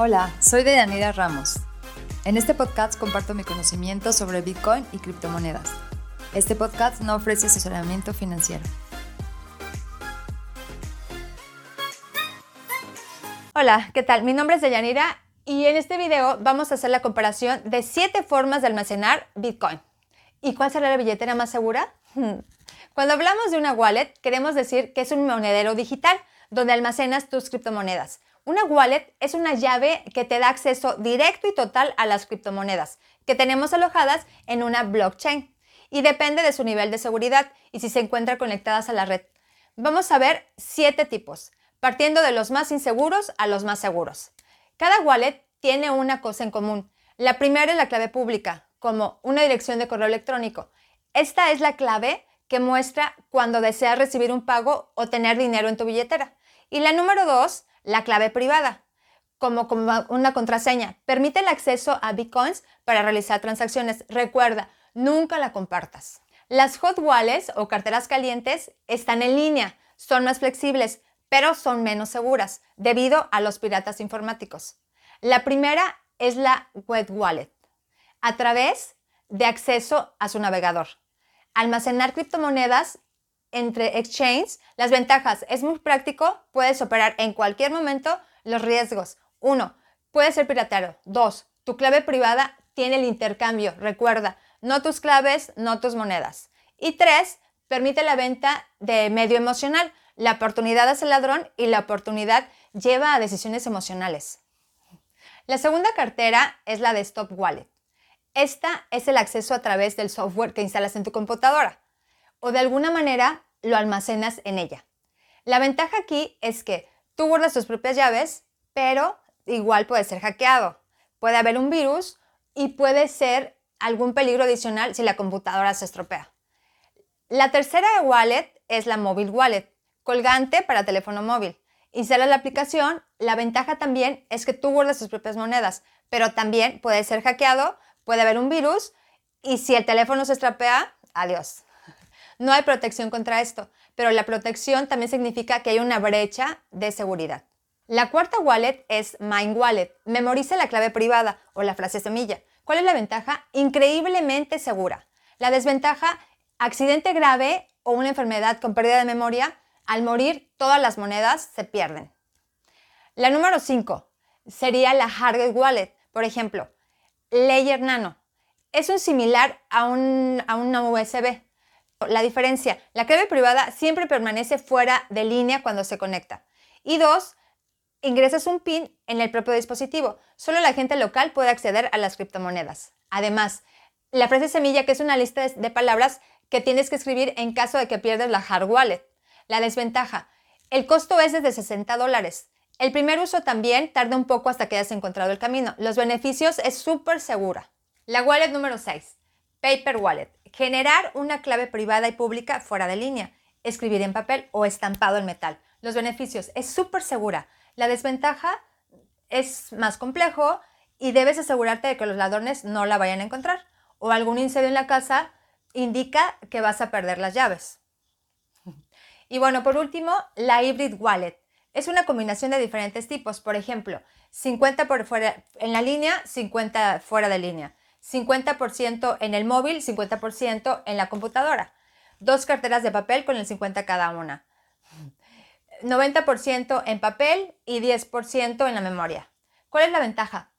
Hola, soy Deyanira Ramos. En este podcast comparto mi conocimiento sobre Bitcoin y criptomonedas. Este podcast no ofrece asesoramiento financiero. Hola, ¿qué tal? Mi nombre es Deyanira y en este video vamos a hacer la comparación de 7 formas de almacenar Bitcoin. ¿Y cuál será la billetera más segura? Cuando hablamos de una wallet, queremos decir que es un monedero digital donde almacenas tus criptomonedas. Una wallet es una llave que te da acceso directo y total a las criptomonedas que tenemos alojadas en una blockchain y depende de su nivel de seguridad y si se encuentran conectadas a la red. Vamos a ver siete tipos, partiendo de los más inseguros a los más seguros. Cada wallet tiene una cosa en común. La primera es la clave pública, como una dirección de correo electrónico. Esta es la clave que muestra cuando deseas recibir un pago o tener dinero en tu billetera. Y la número dos la clave privada, como, una contraseña. Permite el acceso a bitcoins para realizar transacciones. Recuerda, nunca la compartas. Las hot wallets o carteras calientes están en línea, son más flexibles, pero son menos seguras debido a los piratas informáticos. La primera es la web wallet, a través de acceso a su navegador. Almacenar criptomonedas entre exchanges, las ventajas, es muy práctico, puedes operar en cualquier momento, los riesgos. Uno, puede ser piratero. Dos, tu clave privada tiene el intercambio, recuerda, no tus claves, no tus monedas. Y tres, permite la venta de medio emocional. La oportunidad hace ladrón y la oportunidad lleva a decisiones emocionales. La segunda cartera es la de Stop Wallet. Esta es el acceso a través del software que instalas en tu computadora o de alguna manera lo almacenas en ella. La ventaja aquí es que tú guardas tus propias llaves, pero igual puede ser hackeado. Puede haber un virus y puede ser algún peligro adicional si la computadora se estropea. La tercera wallet es la mobile wallet, colgante para teléfono móvil. Instalas la aplicación, la ventaja también es que tú guardas tus propias monedas, pero también puede ser hackeado, puede haber un virus y si el teléfono se estropea, adiós. No hay protección contra esto, pero la protección también significa que hay una brecha de seguridad. La cuarta wallet es Mind Wallet. Memoriza la clave privada o la frase semilla. ¿Cuál es la ventaja? Increíblemente segura. La desventaja, accidente grave o una enfermedad con pérdida de memoria, al morir todas las monedas se pierden. La número 5 sería la Hardware Wallet. Por ejemplo, Layer Nano. Es un similar a, un, a USB. La diferencia, la clave privada siempre permanece fuera de línea cuando se conecta. Y dos, ingresas un PIN en el propio dispositivo. Solo la gente local puede acceder a las criptomonedas. Además, la frase semilla, que es una lista de palabras que tienes que escribir en caso de que pierdas la hard wallet. La desventaja, el costo es desde 60 dólares. El primer uso también tarda un poco hasta que hayas encontrado el camino. Los beneficios es súper segura. La wallet número 6, Paper Wallet. Generar una clave privada y pública fuera de línea. Escribir en papel o estampado en metal. Los beneficios es súper segura. La desventaja es más complejo y debes asegurarte de que los ladrones no la vayan a encontrar. O algún incendio en la casa indica que vas a perder las llaves. Y bueno, por último, la Hybrid Wallet. Es una combinación de diferentes tipos. Por ejemplo, 50 por fuera en la línea, 50 fuera de línea. 50% en el móvil, 50% en la computadora. Dos carteras de papel con el 50 cada una. 90% en papel y 10% en la memoria. ¿Cuál es la ventaja?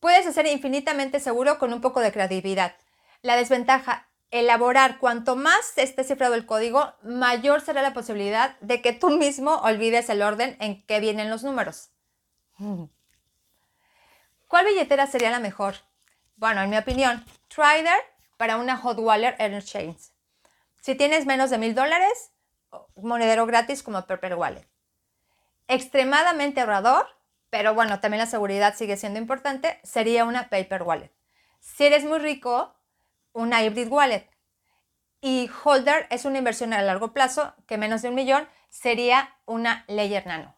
Puedes hacer infinitamente seguro con un poco de creatividad. La desventaja, elaborar cuanto más esté cifrado el código, mayor será la posibilidad de que tú mismo olvides el orden en que vienen los números. ¿Cuál billetera sería la mejor? Bueno, en mi opinión, Trader para una Hot Wallet Exchange. Si tienes menos de mil dólares, monedero gratis como Purple Wallet. Extremadamente ahorrador, pero bueno, también la seguridad sigue siendo importante, sería una Paper Wallet. Si eres muy rico, una Hybrid Wallet. Y Holder es una inversión a largo plazo, que menos de un millón sería una Layer Nano.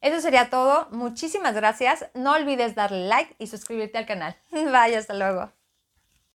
Eso sería todo. Muchísimas gracias. No olvides darle like y suscribirte al canal. Bye, hasta luego.